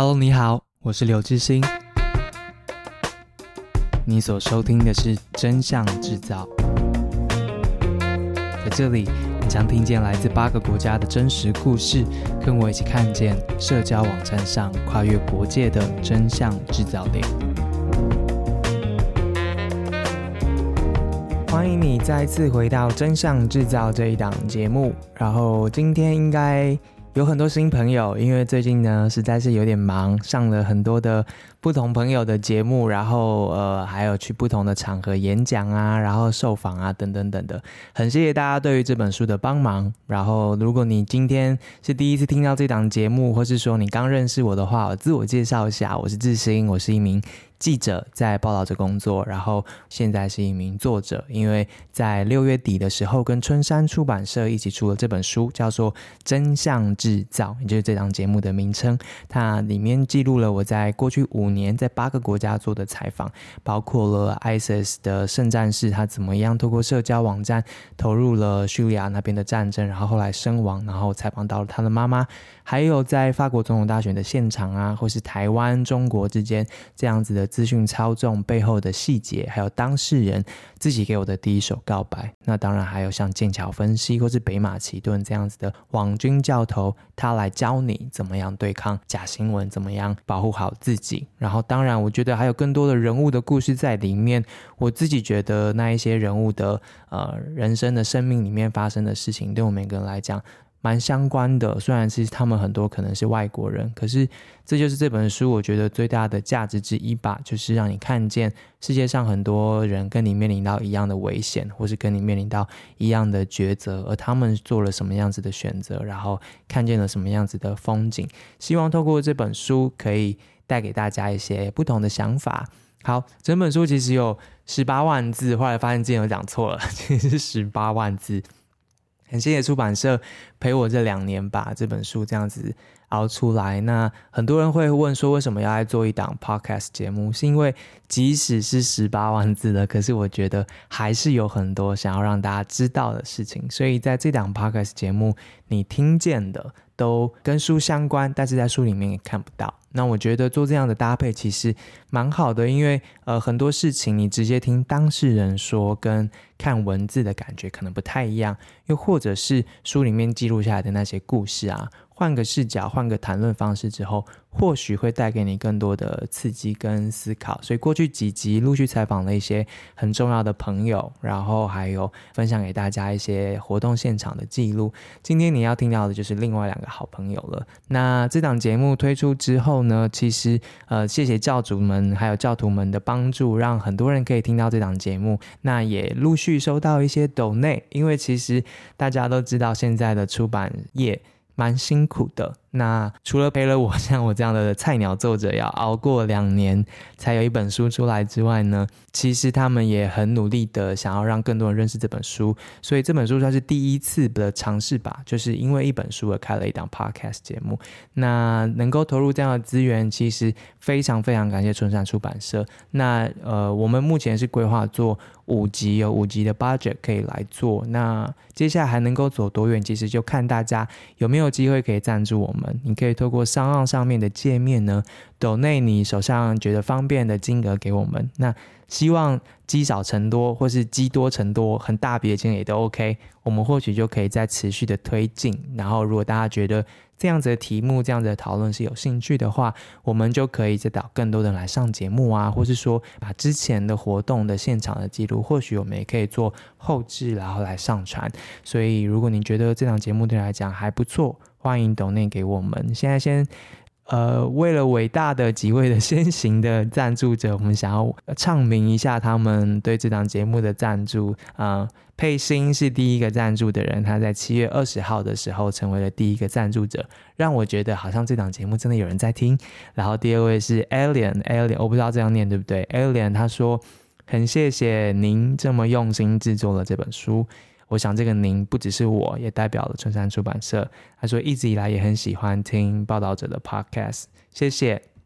Hello，你好，我是刘致昕。你所收听的是《真相制造》。在这里，你将听见来自八个国家的真实故事，跟我一起看见社交网站上跨越国界的真相制造点。欢迎你再次回到《真相制造》这一档节目。然后今天应该有很多新朋友，因为最近呢实在是有点忙，上了很多的不同朋友的节目，然后呃还有去不同的场合演讲啊，然后受访啊等等等的。很谢谢大家对于这本书的帮忙。然后如果你今天是第一次听到这档节目，或是说你刚认识我的话，我自我介绍一下，我是致昕，我是一名。记者在报道着工作，然后现在是一名作者。因为在六月底的时候，跟春山出版社一起出了这本书，叫做《真相制造》，也就是这档节目的名称。它里面记录了我在过去五年在八个国家做的采访，包括了 ISIS 的圣战士他怎么样透过社交网站投入了叙利亚那边的战争，然后后来身亡，然后采访到了他的妈妈。还有在法国总统大选的现场啊，或是台湾、中国之间这样子的资讯操纵背后的细节，还有当事人自己给我的第一手告白。那当然还有像剑桥分析或是北马其顿这样子的网军教头，他来教你怎么样对抗假新闻，怎么样保护好自己。然后当然，我觉得还有更多的人物的故事在里面。我自己觉得那一些人物的呃人生的生命里面发生的事情，对我们每个人来讲。蛮相关的，虽然其实他们很多可能是外国人，可是这就是这本书我觉得最大的价值之一吧，就是让你看见世界上很多人跟你面临到一样的危险，或是跟你面临到一样的抉择，而他们做了什么样子的选择，然后看见了什么样子的风景。希望透过这本书可以带给大家一些不同的想法。好，整本书其实有十八万字，后来发现之前有讲错了，其实是十八万字。很谢谢出版社陪我这两年把这本书这样子熬出来。那很多人会问说，为什么要来做一档 podcast 节目？是因为即使是十八万字的，可是我觉得还是有很多想要让大家知道的事情。所以在这档 podcast 节目，你听见的都跟书相关，但是在书里面也看不到。那我觉得做这样的搭配其实蛮好的，因为呃很多事情你直接听当事人说，跟看文字的感觉可能不太一样，又或者是书里面记录下来的那些故事啊。换个视角，换个谈论方式之后，或许会带给你更多的刺激跟思考。所以过去几集陆续采访了一些很重要的朋友，然后还有分享给大家一些活动现场的记录。今天你要听到的就是另外两个好朋友了。那这档节目推出之后呢，其实呃，谢谢教主们还有教徒们的帮助，让很多人可以听到这档节目。那也陆续收到一些抖内，因为其实大家都知道现在的出版业。蛮辛苦的。那除了陪了我像我这样的菜鸟作者要熬过两年才有一本书出来之外呢，其实他们也很努力的想要让更多人认识这本书，所以这本书算是第一次的尝试吧。就是因为一本书而开了一档 podcast 节目，那能够投入这样的资源，其实非常非常感谢春山出版社。那呃，我们目前是规划做五集，有五集的 budget 可以来做。那接下来还能够走多远，其实就看大家有没有机会可以赞助我们。你可以透过商岸上面的界面呢，抖内你手上觉得方便的金额给我们。那希望积少成多，或是积多成多，很大笔的金额也都 OK。我们或许就可以再持续的推进。然后，如果大家觉得这样子的题目、这样子的讨论是有兴趣的话，我们就可以再找更多人来上节目啊，或是说把之前的活动的现场的记录，或许我们也可以做后置，然后来上传。所以，如果你觉得这档节目对你来讲还不错，欢迎抖内给我们。现在先，呃，为了伟大的几位的先行的赞助者，我们想要唱名一下他们对这档节目的赞助。啊、佩欣是第一个赞助的人，他在七月二十号的时候成为了第一个赞助者，让我觉得好像这档节目真的有人在听。然后第二位是 Alien，Alien，我不知道这样念对不对？Alien，他说很谢谢您这么用心制作了这本书。我想这个您不只是我，也代表了春山出版社。他说一直以来也很喜欢听报道者的 podcast，谢谢。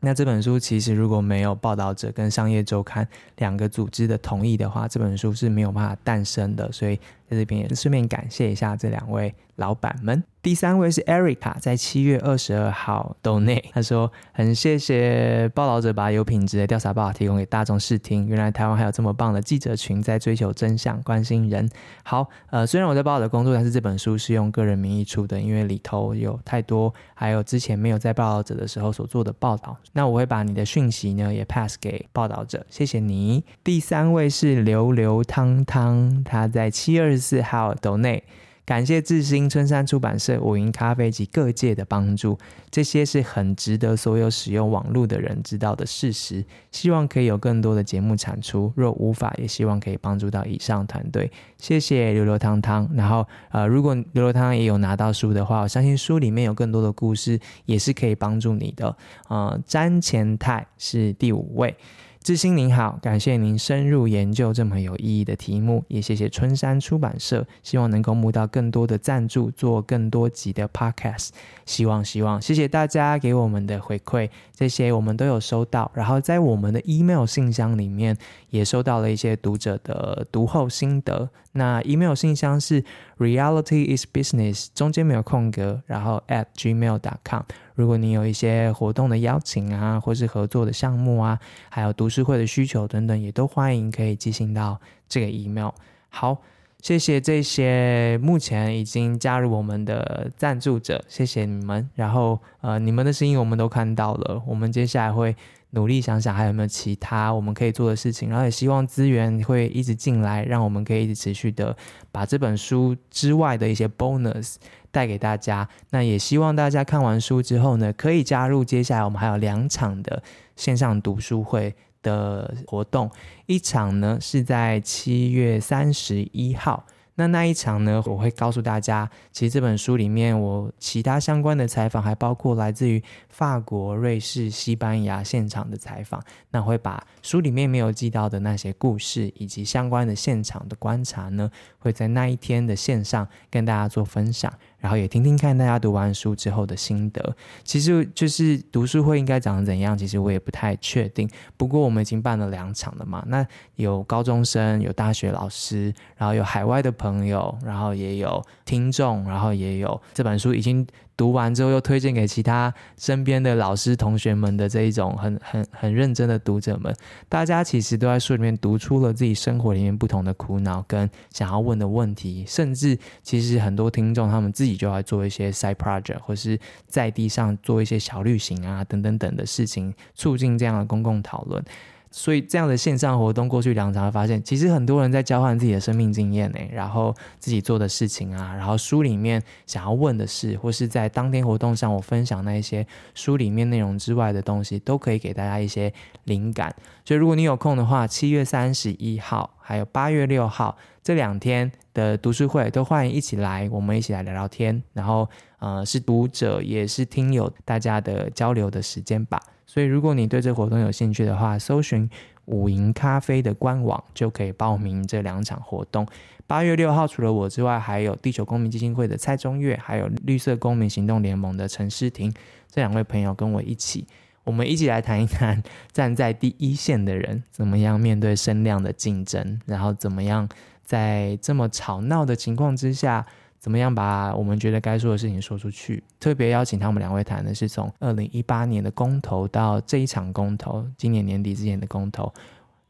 那这本书其实如果没有报道者跟商业周刊两个组织的同意的话，这本书是没有办法诞生的。所以在这边也顺便感谢一下这两位老板们。第三位是 Erica，在七月二十二号 Donate，，他说很谢谢报道者把有品质的调查报道提供给大众视听。原来台湾还有这么棒的记者群，在追求真相、关心人。好，呃，虽然我在报道的工作，但是这本书是用个人名义出的，因为里头有太多还有之前没有在报道者的时候所做的报道。那我会把你的讯息呢也 pass 给报道者，谢谢你。第三位是流流汤汤，他在七月二四号抖内。感谢志新春山出版社、五云咖啡及各界的帮助，这些是很值得所有使用网络的人知道的事实。希望可以有更多的节目产出，若无法，也希望可以帮助到以上团队。谢谢流流汤汤。然后，呃，如果流流汤汤也有拿到书的话，我相信书里面有更多的故事，也是可以帮助你的。呃，詹前泰是第五位。致新您好，感谢您深入研究这么有意义的题目，也谢谢春山出版社，希望能够募到更多的赞助，做更多集的 podcast。希望希望，谢谢大家给我们的回馈，这些我们都有收到。然后在我们的 email 信箱里面也收到了一些读者的读后心得。那 email 信箱是 reality is business，中间没有空格，然后 at gmail.com。如果你有一些活动的邀请啊，或是合作的项目啊，还有读书会的需求等等，也都欢迎可以寄信到这个 email。好，谢谢这些目前已经加入我们的赞助者，谢谢你们。然后呃，你们的声音我们都看到了，我们接下来会。努力想想还有没有其他我们可以做的事情，然后也希望资源会一直进来，让我们可以一直持续的把这本书之外的一些 bonus 带给大家。那也希望大家看完书之后呢，可以加入接下来我们还有两场的线上读书会的活动，一场呢是在七月三十一号。那那一场呢，我会告诉大家，其实这本书里面我其他相关的采访，还包括来自于法国、瑞士、西班牙现场的采访。那会把书里面没有记到的那些故事，以及相关的现场的观察呢，会在那一天的线上跟大家做分享。然后也听听看大家读完书之后的心得，其实就是读书会应该长得怎样，其实我也不太确定。不过我们已经办了两场了嘛，那有高中生，有大学老师，然后有海外的朋友，然后也有听众，然后也有这本书已经。读完之后又推荐给其他身边的老师同学们的这一种很很很认真的读者们，大家其实都在书里面读出了自己生活里面不同的苦恼跟想要问的问题，甚至其实很多听众他们自己就要做一些 side project 或是在地上做一些小旅行啊等等等的事情，促进这样的公共讨论。所以这样的线上活动过去两场，发现其实很多人在交换自己的生命经验呢，然后自己做的事情啊，然后书里面想要问的事，或是在当天活动上我分享那一些书里面内容之外的东西，都可以给大家一些灵感。所以如果你有空的话，七月三十一号还有八月六号这两天的读书会，都欢迎一起来，我们一起来聊聊天，然后呃是读者也是听友大家的交流的时间吧。所以，如果你对这活动有兴趣的话，搜寻五营咖啡的官网就可以报名这两场活动。八月六号，除了我之外，还有地球公民基金会的蔡中岳，还有绿色公民行动联盟的陈诗婷这两位朋友跟我一起，我们一起来谈一谈 站在第一线的人怎么样面对声量的竞争，然后怎么样在这么吵闹的情况之下。怎么样把我们觉得该说的事情说出去？特别邀请他们两位谈的是从二零一八年的公投到这一场公投，今年年底之前的公投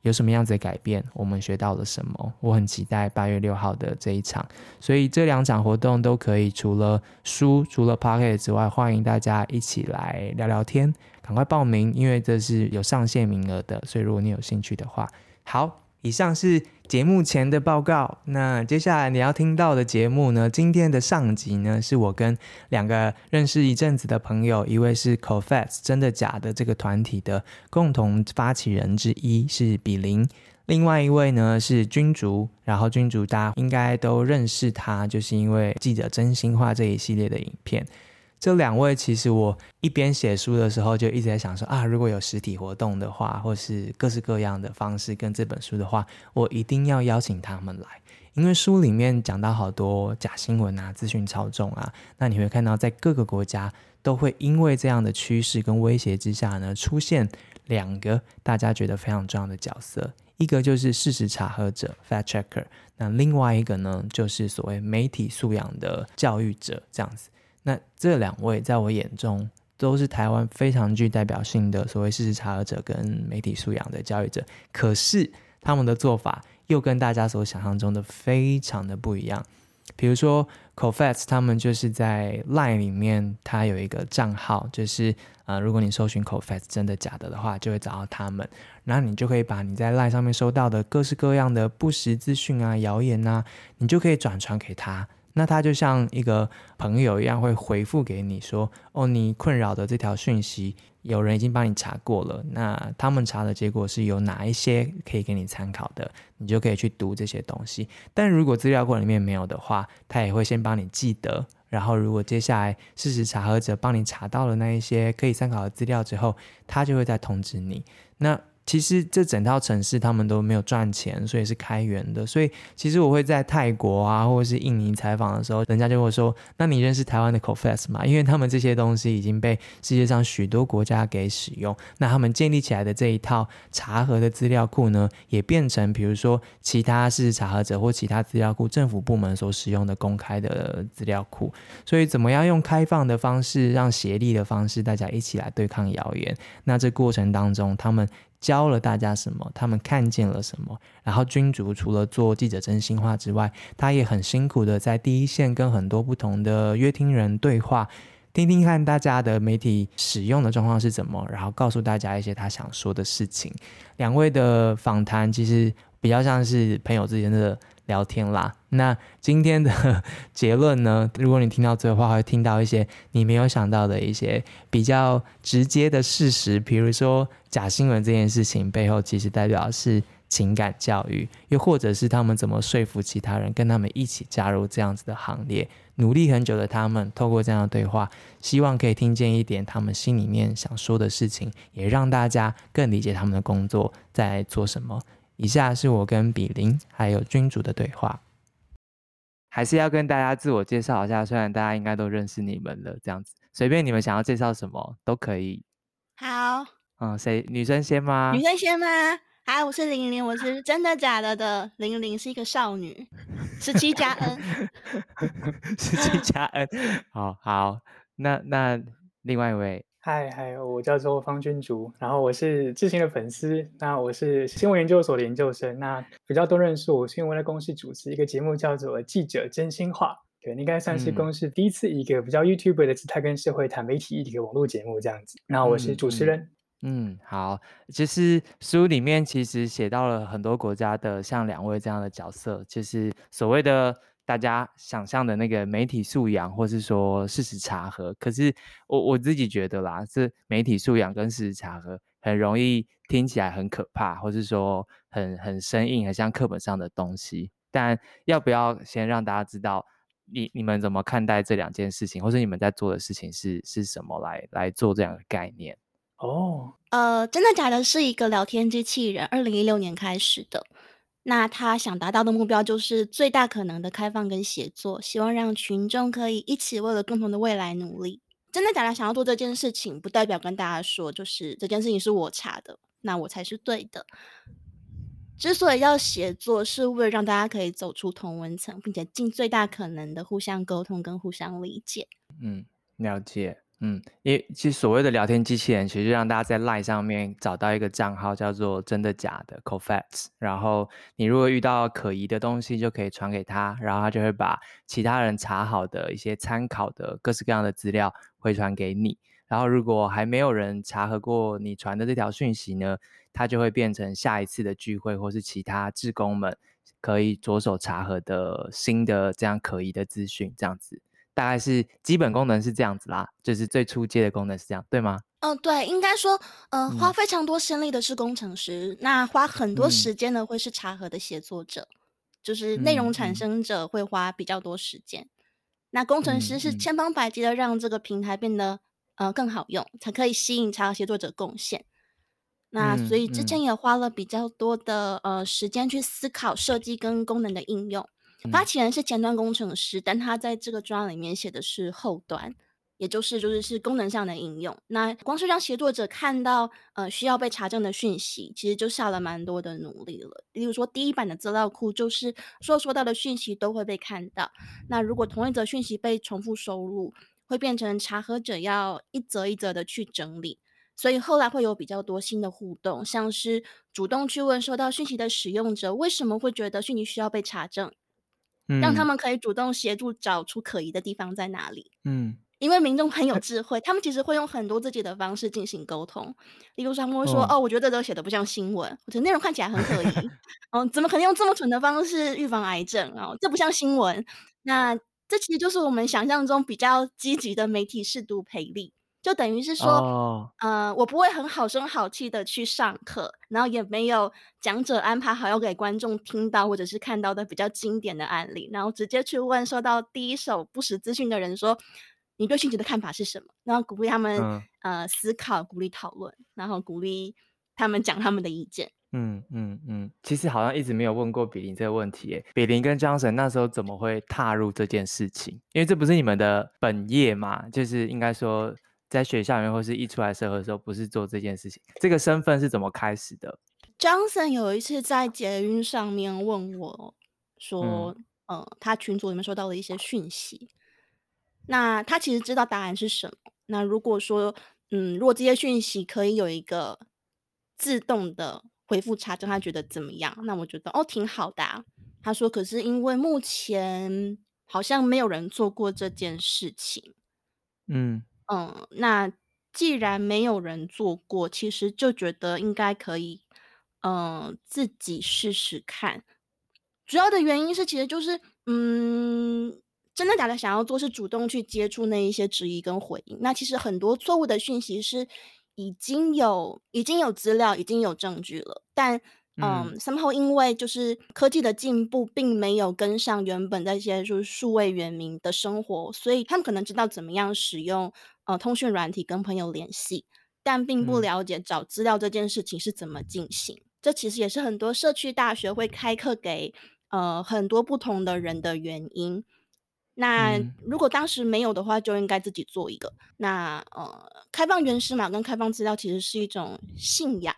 有什么样子的改变？我们学到了什么？我很期待八月六号的这一场。所以这两场活动都可以，除了书，除了 Podcast 之外，欢迎大家一起来聊聊天。赶快报名，因为这是有上限名额的。所以如果你有兴趣的话，好。以上是节目前的报告。那接下来你要听到的节目呢？今天的上集呢，是我跟两个认识一阵子的朋友，一位是 Cofats 真的假的这个团体的共同发起人之一是比邻，另外一位呢是君竹。然后君竹大家应该都认识他，就是因为记者真心话这一系列的影片。这两位其实我一边写书的时候就一直在想说啊，如果有实体活动的话，或是各式各样的方式跟这本书的话，我一定要邀请他们来，因为书里面讲到好多假新闻啊、资讯操纵啊，那你会看到在各个国家都会因为这样的趋势跟威胁之下呢，出现两个大家觉得非常重要的角色。一个就是事实查核者 （fact checker），那另外一个呢，就是所谓媒体素养的教育者，这样子。那这两位在我眼中都是台湾非常具代表性的所谓事实查核者跟媒体素养的教育者，可是他们的做法又跟大家所想象中的非常的不一样。比如说，Cofacts 他们就是在 Line 里面，他有一个账号，就是呃，如果你搜寻 Cofacts 真的假的的话，就会找到他们，然后你就可以把你在 Line 上面收到的各式各样的不实资讯啊、谣言啊，你就可以转传给他。那他就像一个朋友一样，会回复给你说：“哦，你困扰的这条讯息，有人已经帮你查过了。那他们查的结果是有哪一些可以给你参考的，你就可以去读这些东西。但如果资料库里面没有的话，他也会先帮你记得。然后，如果接下来事实查核者帮你查到了那一些可以参考的资料之后，他就会再通知你。那。其实这整套程式他们都没有赚钱，所以是开源的。所以其实我会在泰国啊，或者是印尼采访的时候，人家就会说：“那你认识台湾的 Cofacts 吗？”因为他们这些东西已经被世界上许多国家给使用。那他们建立起来的这一套查核的资料库呢，也变成比如说其他事实查核者或其他资料库政府部门所使用的公开的资料库。所以怎么样用开放的方式，让协力的方式，大家一起来对抗谣言？那这过程当中，他们。教了大家什么？他们看见了什么？然后君竹除了做记者真心话之外，他也很辛苦的在第一线跟很多不同的约听人对话，听听看大家的媒体使用的状况是怎么，然后告诉大家一些他想说的事情。两位的访谈其实比较像是朋友之间的。聊天啦，那今天的结论呢？如果你听到最后的话，会听到一些你没有想到的一些比较直接的事实，比如说假新闻这件事情背后其实代表的是情感教育，又或者是他们怎么说服其他人跟他们一起加入这样子的行列。努力很久的他们，透过这样的对话，希望可以听见一点他们心里面想说的事情，也让大家更理解他们的工作在做什么。以下是我跟比邻还有君主的对话，还是要跟大家自我介绍一下。虽然大家应该都认识你们了，这样子随便你们想要介绍什么都可以。好，嗯，谁女生先吗？女生先吗？好，我是玲玲，我是真的假的的玲玲，是一个少女，十七加 N，十七加 N，好好，那那另外一位。嗨嗨，我叫做方君竹，然后我是智行的粉丝，那我是新闻研究所的研究生，那比较多认识我是因为在公司主持一个节目叫做《记者真心话》，对，应该算是公司第一次一个比较 YouTuber 的姿态跟社会谈媒体一个网络节目这样子，那我是主持人。嗯，嗯，好，其实书里面其实写到了很多国家的像两位这样的角色，就是所谓的。大家想象的那个媒体素养，或是说事实查核，可是我我自己觉得啦，这媒体素养跟事实查核很容易听起来很可怕，或是说很很生硬，很像课本上的东西。但要不要先让大家知道你，你你们怎么看待这两件事情，或是你们在做的事情是是什么来来做这样的概念？哦，呃，真的假的是一个聊天机器人，二零一六年开始的。那他想达到的目标就是最大可能的开放跟协作，希望让群众可以一起为了共同的未来努力。真的假的？想要做这件事情，不代表跟大家说，就是这件事情是我查的，那我才是对的。之所以要协作，是为了让大家可以走出同文层，并且尽最大可能的互相沟通跟互相理解。嗯，了解。嗯，因为其实所谓的聊天机器人，其实就让大家在 LINE 上面找到一个账号，叫做“真的假的 Cofacts”。然后你如果遇到可疑的东西，就可以传给他，然后他就会把其他人查好的一些参考的各式各样的资料回传给你。然后如果还没有人查核过你传的这条讯息呢，它就会变成下一次的聚会或是其他志工们可以着手查核的新的这样可疑的资讯，这样子。大概是基本功能是这样子啦，就是最初阶的功能是这样，对吗？嗯、呃，对，应该说，呃，花非常多心力的是工程师，嗯、那花很多时间的会是查核的协作者，嗯、就是内容产生者会花比较多时间。嗯、那工程师是千方百计的让这个平台变得呃更好用，才可以吸引查核协作者贡献。那所以之前也花了比较多的呃时间去思考设计跟功能的应用。发起人是前端工程师，但他在这个专栏里面写的是后端。也就是就是是功能上的应用。那光是让协作者看到呃需要被查证的讯息，其实就下了蛮多的努力了。例如说，第一版的资料库就是所有收到的讯息都会被看到。那如果同一则讯息被重复收录，会变成查核者要一则一则的去整理。所以后来会有比较多新的互动，像是主动去问收到讯息的使用者为什么会觉得讯息需要被查证。让他们可以主动协助找出可疑的地方在哪里。嗯，因为民众很有智慧，他们其实会用很多自己的方式进行沟通。例如说，他们会说：“哦，哦，我觉得这都写的不像新闻，我觉得内容看起来很可疑。哦，怎么可能用这么蠢的方式预防癌症？哦，这不像新闻。”那这其实就是我们想象中比较积极的媒体识读培力。就等于是说，oh. 呃，我不会很好声好气的去上课，然后也没有讲者安排好要给观众听到或者是看到的比较经典的案例，然后直接去问收到第一手不实资讯的人说，你对讯息的看法是什么？然后鼓励他们、嗯、呃思考，鼓励讨论，然后鼓励他们讲他们的意见。嗯嗯嗯，其实好像一直没有问过比林这个问题耶，比林跟 Johnson 那时候怎么会踏入这件事情？因为这不是你们的本业嘛，就是应该说。在学校里面，或是一出来社会的时候，不是做这件事情。这个身份是怎么开始的？Johnson 有一次在捷运上面问我说：“嗯，呃、他群组里面收到了一些讯息，那他其实知道答案是什么。那如果说，嗯，如果这些讯息可以有一个自动的回复查证，他觉得怎么样？那我觉得哦，挺好的啊。他说，可是因为目前好像没有人做过这件事情，嗯。”嗯，那既然没有人做过，其实就觉得应该可以，嗯，自己试试看。主要的原因是，其实就是，嗯，真的假的想要做，是主动去接触那一些质疑跟回应。那其实很多错误的讯息是已经有已经有资料，已经有证据了，但。嗯，somehow 因为就是科技的进步，并没有跟上原本那些就是数位原民的生活，所以他们可能知道怎么样使用呃通讯软体跟朋友联系，但并不了解找资料这件事情是怎么进行。嗯、这其实也是很多社区大学会开课给呃很多不同的人的原因。那如果当时没有的话，就应该自己做一个。那呃，开放原始码跟开放资料其实是一种信仰。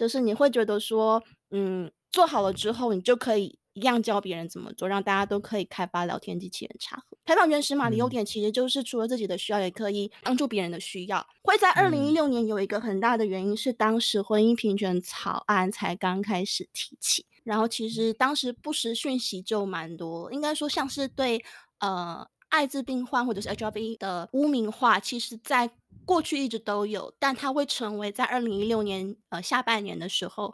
就是你会觉得说，嗯，做好了之后，你就可以一样教别人怎么做，让大家都可以开发聊天机器人查核。开放原始码的优点其实就是除了自己的需要，也可以帮助别人的需要。会在二零一六年有一个很大的原因是，当时婚姻平权草案才刚开始提起，然后其实当时不实讯息就蛮多，应该说像是对呃艾滋病患或者是 HIV 的污名化，其实在。过去一直都有，但它会成为在二零一六年呃下半年的时候，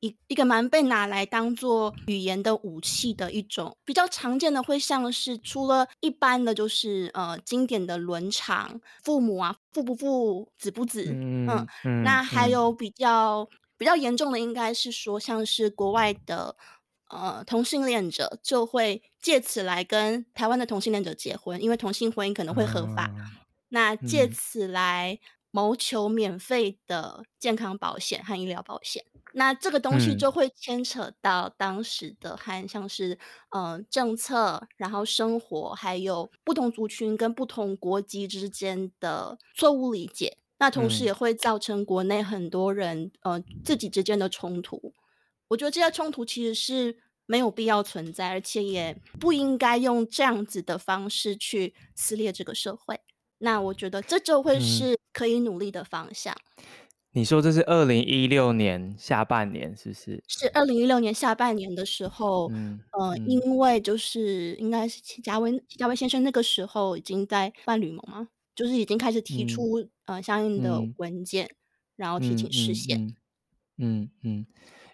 一一个蛮被拿来当做语言的武器的一种比较常见的，会像是除了一般的就是呃经典的伦常父母啊父不父子不子，嗯，嗯，嗯，那还有比较比较严重的，应该是说像是国外的呃同性恋者就会借此来跟台湾的同性恋者结婚，因为同性婚姻可能会合法。嗯那借此来谋求免费的健康保险和医疗保险，嗯，那这个东西就会牵扯到当时的和像是呃政策，然后生活，还有不同族群跟不同国籍之间的错误理解。那同时也会造成国内很多人呃自己之间的冲突。我觉得这些冲突其实是没有必要存在，而且也不应该用这样子的方式去撕裂这个社会。那我觉得这就会是可以努力的方向。嗯、你说这是二零一六年下半年，是不是？是二零一六年下半年的时候，嗯，呃，嗯、因为就是应该是祁家威祁家威先生那个时候已经在办旅盟嘛，就是已经开始提出、嗯、呃相应的文件，嗯、然后提请释宪。嗯嗯，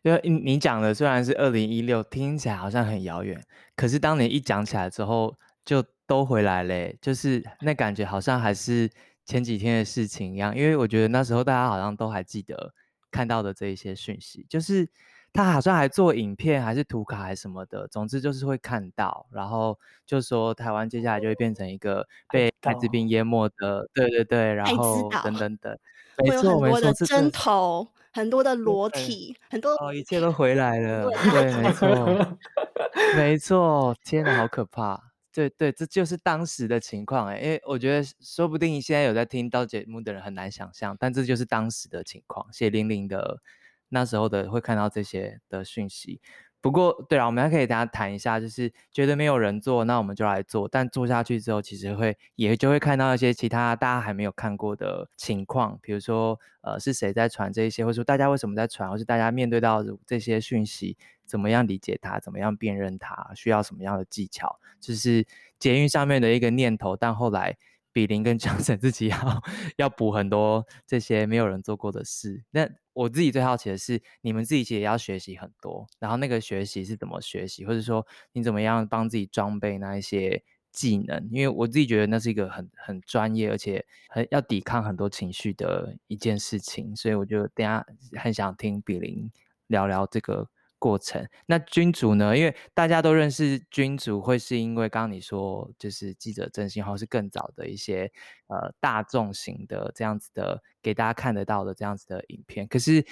因为你讲的虽然是二零一六，听起来好像很遥远，可是当你一讲起来之后，就。都回来嘞，就是那感觉好像还是前几天的事情一样，因为我觉得那时候大家好像都还记得看到的这一些讯息，就是他好像还做影片，还是图卡，还是什么的，总之就是会看到，然后就说台湾接下来就会变成一个被艾滋病淹没的，对对对，然后等等等，没错没错，针头，很多的裸体，很多哦，一切都回来了，对，没错 没错，天哪，好可怕。对对，这就是当时的情况哎，因为我觉得说不定现在有在听到节目的人很难想象，但这就是当时的情况，血淋淋的那时候的会看到这些的讯息。不过，对啊，我们还可以大家谈一下，就是觉得没有人做，那我们就来做。但做下去之后，其实会也就会看到一些其他大家还没有看过的情况，比如说，呃，是谁在传这些，或者说大家为什么在传，或是大家面对到这些讯息，怎么样理解它，怎么样辨认它，需要什么样的技巧，就是捷运上面的一个念头。但后来，比林跟强森自己 要要补很多这些没有人做过的事。那我自己最好奇的是，你们自己其实也要学习很多，然后那个学习是怎么学习，或者说你怎么样帮自己装备那一些技能？因为我自己觉得那是一个很很专业，而且很要抵抗很多情绪的一件事情，所以我就等下很想听比林聊聊这个。过程。那君主呢？因为大家都认识君主，会是因为刚刚你说就是记者真心话是更早的一些呃大众型的这样子的给大家看得到的这样子的影片。可是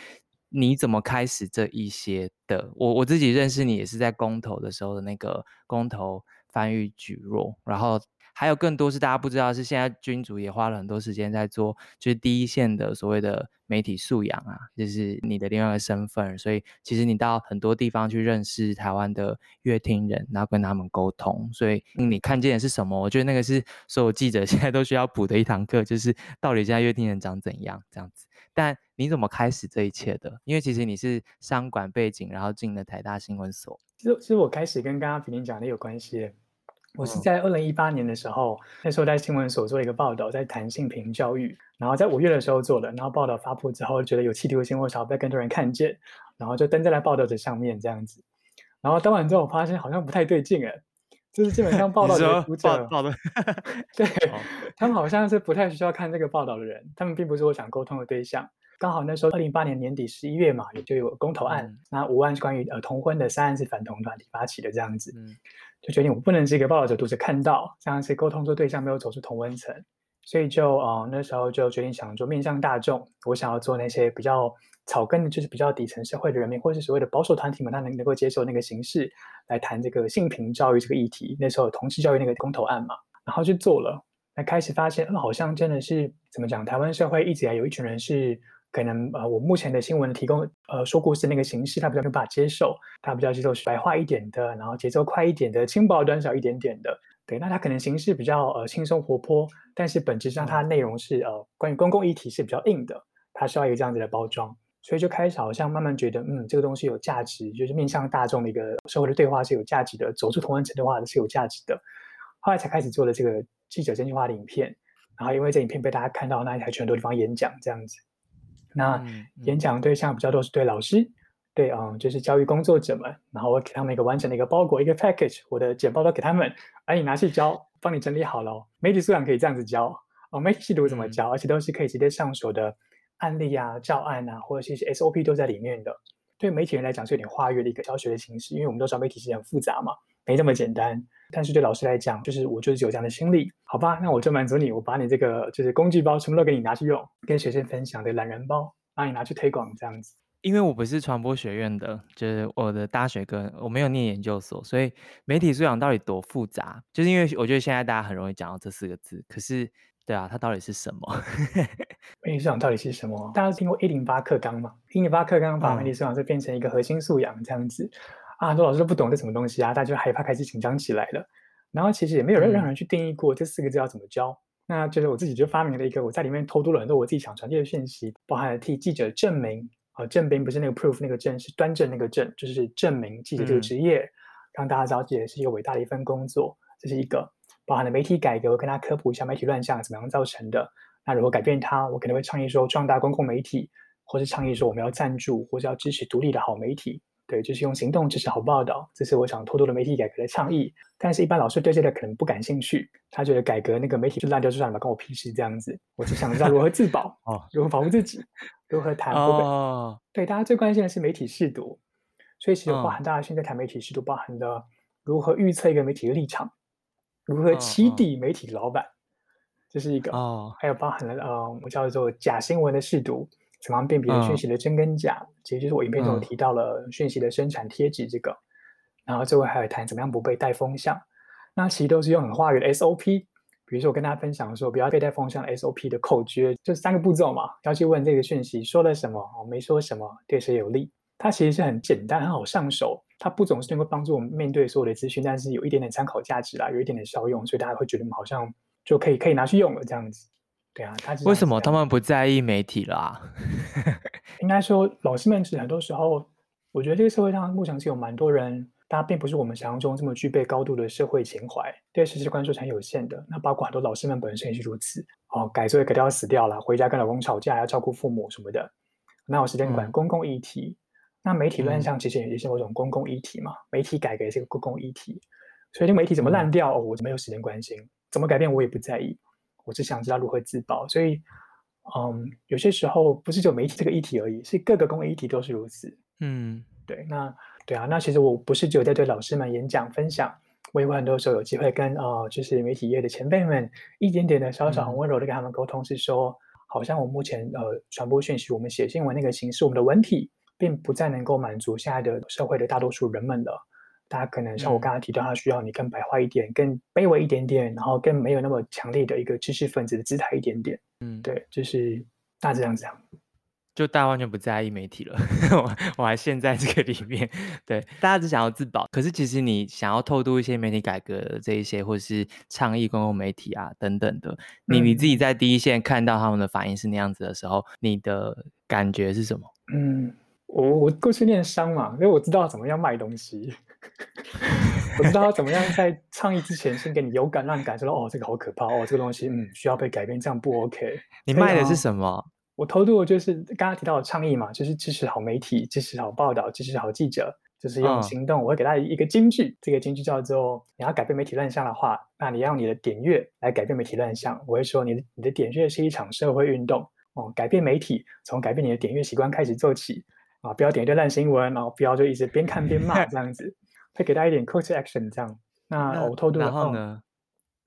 你怎么开始这一些的？我我自己认识你也是在公投的时候的那个公投翻译举弱，然后。还有更多是大家不知道，是现在君主也花了很多时间在做，就是第一线的所谓的媒体素养啊，就是你的另外一个身份。所以其实你到很多地方去认识台湾的乐听人，然后跟他们沟通。所以你看见的是什么？我觉得那个是所有记者 现在都需要补的一堂课，就是到底现在乐听人长怎样这样子。但你怎么开始这一切的？因为其实你是商管背景，然后进了台大新闻所。其实，其实我开始跟刚刚比邻讲的有关系。我是在二零一八年的时候，那时候在新闻所做一个报道，在谈性平教育，然后在五月的时候做的，然后报道发布之后，觉得有企图心，我想要被更多人看见，然后就登在了报道的上面这样子。然后登完之后，我发现好像不太对劲哎，就是基本上 报道的读者，报的 对，他们好像是不太需要看这个报道的人，他们并不是我想沟通的对象。刚好那时候二零一八年年底十一月嘛，也就有公投案，嗯、那五案是关于呃同婚的，三案是反同团体发起的这样子。嗯就决定我不能是一个报道者，读者看到这样是沟通做对象没有走出同温层，所以就呃那时候就决定想做面向大众，我想要做那些比较草根的，就是比较底层社会的人民，或者是所谓的保守团体们，他能能够接受那个形式来谈这个性平教育这个议题。那时候同志教育那个公投案嘛，然后就做了，那开始发现，嗯，好像真的是怎么讲，台湾社会一直以来有一群人是。可能呃，我目前的新闻提供呃说故事那个形式，他比较没办法接受，他比较接受是白话一点的，然后节奏快一点的，轻薄短小一点点的。对，那他可能形式比较呃轻松活泼，但是本质上它内容是呃关于公共议题是比较硬的，它需要一个这样子的包装，所以就开始好像慢慢觉得，嗯，这个东西有价值，就是面向大众的一个社会的对话是有价值的，走出同温层的话是有价值的。后来才开始做了这个记者真心话的影片，然后因为这影片被大家看到，那还去很多地方演讲这样子。那演讲对象比较多是对老师，对嗯，就是教育工作者们，然后我给他们一个完整的一个包裹，一个 package，我的简报都给他们，哎，你拿去教，帮你整理好了。媒体素养可以这样子教哦，媒体系统怎么。教，而且都是可以直接上手的案例啊、教案啊，或者是一些 SOP 都在里面的。对媒体人来讲是有点跨越的一个教学的形式，因为我们都知道媒体是很复杂嘛，没这么简单。但是对老师来讲，就是我就是有这样的心理，好吧？那我就满足你，我把你这个就是工具包全部都给你拿去用，跟学生分享的懒人包，帮你拿去推广这样子。因为我不是传播学院的，就是我的大学跟我没有念研究所，所以媒体素养到底多复杂？就是因为我觉得现在大家很容易讲到这四个字，可是对啊，它到底是什么？媒体素养到底是什么？大家听过一零八课纲吗？一零八课纲把媒体素养就变成一个核心素养这样子。嗯啊，很多老师都不懂这什么东西啊，大家就害怕，开始紧张起来了。然后其实也没有任何人去定义过这四个字要怎么教。嗯、那就是我自己就发明了一个，我在里面偷渡了很多我自己想传递的讯息，包含了替记者证明啊，证明不是那个 proof 那个证，是端正那个证，就是证明记者这个职业，让、嗯、大家知道记者是一个伟大的一份工作。这是一个包含了媒体改革，我跟大家科普一下媒体乱象怎么样造成的。那如何改变它？我可能会倡议说壮大公共媒体，或是倡议说我们要赞助或者要支持独立的好媒体。对，就是用行动支持好报道，这是我想偷偷的媒体改革的倡议。但是，一般老师对这个可能不感兴趣，他觉得改革那个媒体就烂掉就算了，关我屁事这样子。我只想知道如何自保，哦，如何保护自己，如何谈。哦，对，大家最关心的是媒体试读，所以其实包含大家现在谈媒体试读，包含的如何预测一个媒体的立场，如何起底媒体老板，这是一个。哦，还有包含了呃，我叫做假新闻的试读。怎么样辨别讯息的真跟假？嗯、其实就是我影片中提到了讯息的生产贴纸这个，嗯、然后最后还有谈怎么样不被带风向。那其实都是用很话语的 SOP，比如说我跟大家分享说，不要被带风向 SOP 的口诀，就三个步骤嘛，要去问这个讯息说了什么，哦，没说什么，对谁有利。它其实是很简单、很好上手，它不总是能够帮助我们面对所有的资讯，但是有一点点参考价值啦，有一点点效用，所以大家会觉得好像就可以可以拿去用了这样子。对啊，他为什么他们不在意媒体啦？应该说，老师们是很多时候，我觉得这个社会上目前是有蛮多人，大家并不是我们想象中这么具备高度的社会情怀，对时事关注是很有限的。那包括很多老师们本身也是如此。哦，改作业改掉死掉了，回家跟老公吵架，要照顾父母什么的，哪有时间管公共议题？嗯那媒体乱象其实也是某种公共议题嘛，嗯、媒体改革也是个公共议题，所以这媒体怎么烂掉，嗯哦，我没有时间关心；怎么改变，我也不在意。我只想知道如何自保。所以，嗯，有些时候不是只有媒体这个议题而已，是各个公益议题都是如此。嗯，对。那对啊，那其实我不是只有在对老师们演讲分享，我也会很多时候有机会跟呃，就是媒体业的前辈们一点点的小小很温柔的跟他们沟通，是说，嗯、好像我目前呃传播讯息，我们写新闻那个形式，我们的文体。并不再能够满足现在的社会的大多数人们了。大家可能像我刚才提到，他需要你更白话一点、嗯、更卑微一点点，然后更没有那么强烈的一个知识分子的姿态一点点。嗯，对，就是大致这样子。就大家完全不在意媒体了，我我还陷在这个里面。对，大家只想要自保。可是其实你想要透露一些媒体改革的这一些，或是倡议公共媒体啊等等的，你你自己在第一线看到他们的反应是那样子的时候，你的感觉是什么？嗯。我我过去念商嘛，所以我知道怎么样卖东西，我知道怎么样在倡议之前先给你有感，让你感受到哦，这个好可怕哦，这个东西嗯需要被改变，这样不 OK。你卖的是什么？我投入的就是刚刚提到的倡议嘛，就是支持好媒体，支持好报道，支持好记者，就是用行动。哦、我会给大家一个金句，这个金句叫做：你要改变媒体乱象的话，那你要用你的点阅来改变媒体乱象。我会说，你的你的点阅是一场社会运动哦，改变媒体从改变你的点阅习惯开始做起。啊，不要点一堆烂新闻，然后不要就一直边看边骂 这样子，会给大家一点 call to action 这样。那我偷渡然后呢？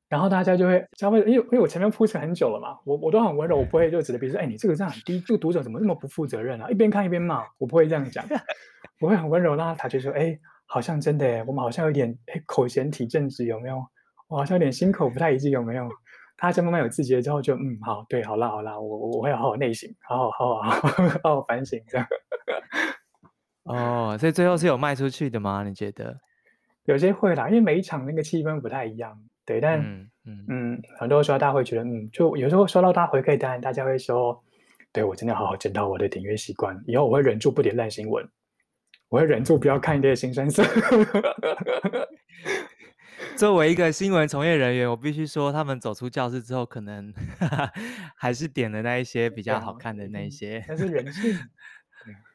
然后大家就会，因为因为我前面铺陈很久了嘛，我我都很温柔，我不会就指着比如说，哎，你这个这样很低，这个读者怎么那么不负责任啊？一边看一边骂，我不会这样讲，我会很温柔，让他觉得说，哎，好像真的，我们好像有点哎口嫌体正直，有没有？我好像有点心口不太一致，有没有？他就慢慢有自觉之后就，就嗯，好，对，好啦，好啦，我我会好好内省，好好好好好好，好好反省这样。哦，所以最后是有卖出去的吗？你觉得？有些会啦，因为每一场那个气氛不太一样。对，但嗯嗯，嗯，很多时候大家会觉得，嗯，就有时候收到大家回馈单，大家会说，对，我真的要好好检讨我的点阅习惯，以后我会忍住不点烂新闻，我会忍住不要看一堆腥膻色。作为一个新闻从业人员，我必须说，他们走出教室之后，可能 还是点了那一些比较好看的那一些，那是人性。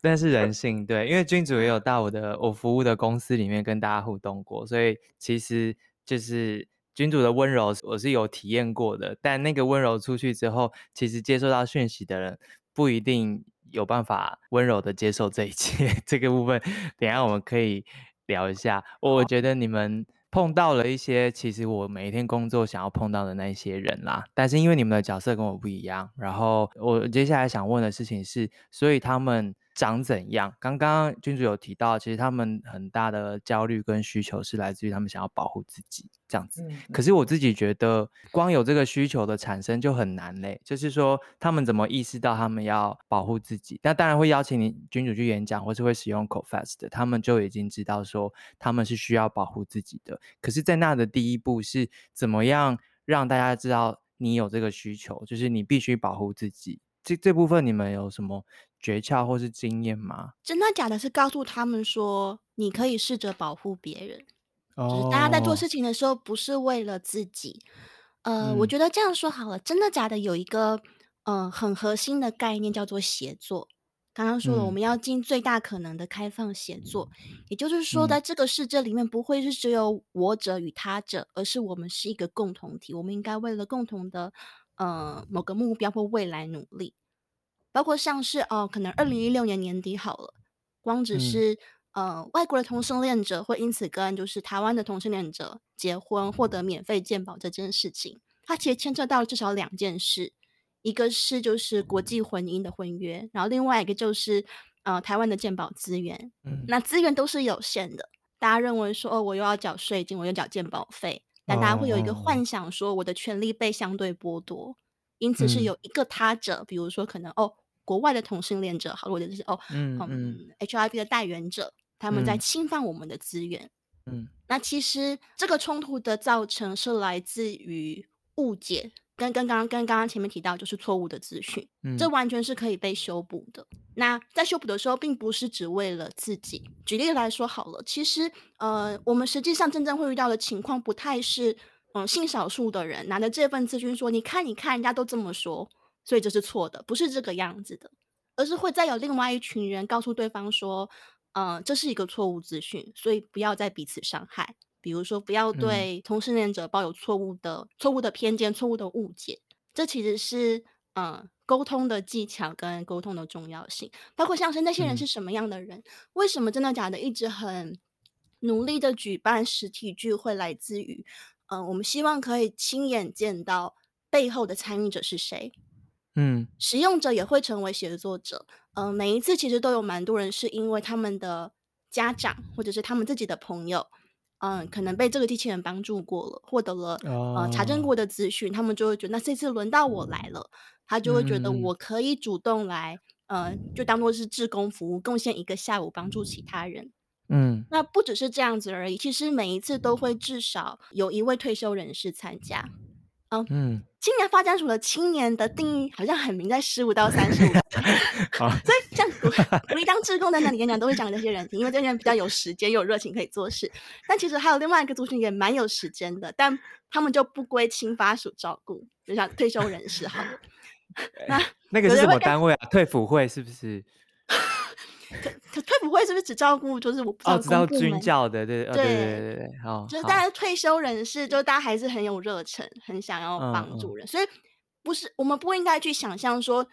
但是人性对，因为君主也有到我的我服务的公司里面跟大家互动过，所以其实就是君主的温柔我是有体验过的。但那个温柔出去之后，其实接收到讯息的人不一定有办法温柔的接受这一切。这个部分等一下我们可以聊一下。我觉得你们。碰到了一些其实我每一天工作想要碰到的那些人啦，但是因为你们的角色跟我不一样，然后我接下来想问的事情是，所以他们。长怎样？刚刚君主有提到，其实他们很大的焦虑跟需求是来自于他们想要保护自己这样子。可是我自己觉得，光有这个需求的产生就很难嘞。就是说，他们怎么意识到他们要保护自己？那当然会邀请你君主去演讲，或是会使用 CoFast 的，他们就已经知道说他们是需要保护自己的。可是，在那的第一步是怎么样让大家知道你有这个需求？就是你必须保护自己。这这部分你们有什么？诀窍或是经验吗？真的假的？是告诉他们说，你可以试着保护别人。哦，就是大家在做事情的时候，不是为了自己。呃，嗯，我觉得这样说好了。真的假的？有一个呃很核心的概念叫做协作。刚刚说了，我们要尽最大可能的开放协作，嗯，也就是说，在这个世界里面，不会是只有我者与他者，而是我们是一个共同体。我们应该为了共同的呃某个目标或未来努力。包括像是哦，可能二零一六年年底好了，光只是、嗯、呃外国的同性恋者会因此跟就是台湾的同性恋者结婚获得免费健保这件事情，它其实牵扯到至少两件事，一个是就是国际婚姻的婚约，然后另外一个就是呃台湾的健保资源，嗯，那资源都是有限的，大家认为说哦我又要缴税金，我又缴健保费。但大家会有一个幻想，说我的权利被相对剥夺，因此是有一个他者，比如说可能哦，国外的同性恋者，或者是哦，嗯嗯，HIV 的代言者，他们在侵犯我们的资源。嗯，那其实这个冲突的造成是来自于误解。跟跟刚刚跟刚刚前面提到，就是错误的资讯，嗯，这完全是可以被修补的。那在修补的时候，并不是只为了自己。举例来说好了，其实呃，我们实际上真正会遇到的情况，不太是嗯、呃，性少数的人拿着这份资讯说，你看你看，人家都这么说，所以这是错的，不是这个样子的，而是会再有另外一群人告诉对方说，嗯、呃，这是一个错误资讯，所以不要再彼此伤害。比如说，不要对同性恋者抱有错误的、嗯、错误的偏见、错误的误解，这其实是嗯沟通的技巧跟沟通的重要性。包括像是那些人是什么样的人，嗯、为什么真的假的一直很努力的举办实体聚会，来自于嗯，我们希望可以亲眼见到背后的参与者是谁。嗯，使用者也会成为写作者。嗯，每一次其实都有蛮多人是因为他们的家长或者是他们自己的朋友。嗯，可能被这个机器人帮助过了，获得了、oh. 呃查证过的资讯，他们就会觉得，那这次轮到我来了，他就会觉得我可以主动来，嗯、呃，就当做是志工服务，贡献一个下午帮助其他人。嗯，那不只是这样子而已，其实每一次都会至少有一位退休人士参加。哦，嗯，青年发展署的青年的定义好像很明，在十五到三十五。好，所以像鼓励当志工在那里演讲，都会讲给这些人听，因为这些人比较有时间，又有热情可以做事。但其实还有另外一个族群也蛮有时间的，但他们就不归青发署照顾，就像退休人士好了。那那个是什么单位啊？退辅会是不是？退退辅会是不是只照顾就是我不知道，哦，知道军教的，对对对对对对，好，就是大家退休人士，就大家还是很有热忱，很想要帮助人，嗯嗯，所以不是我们不应该去想象说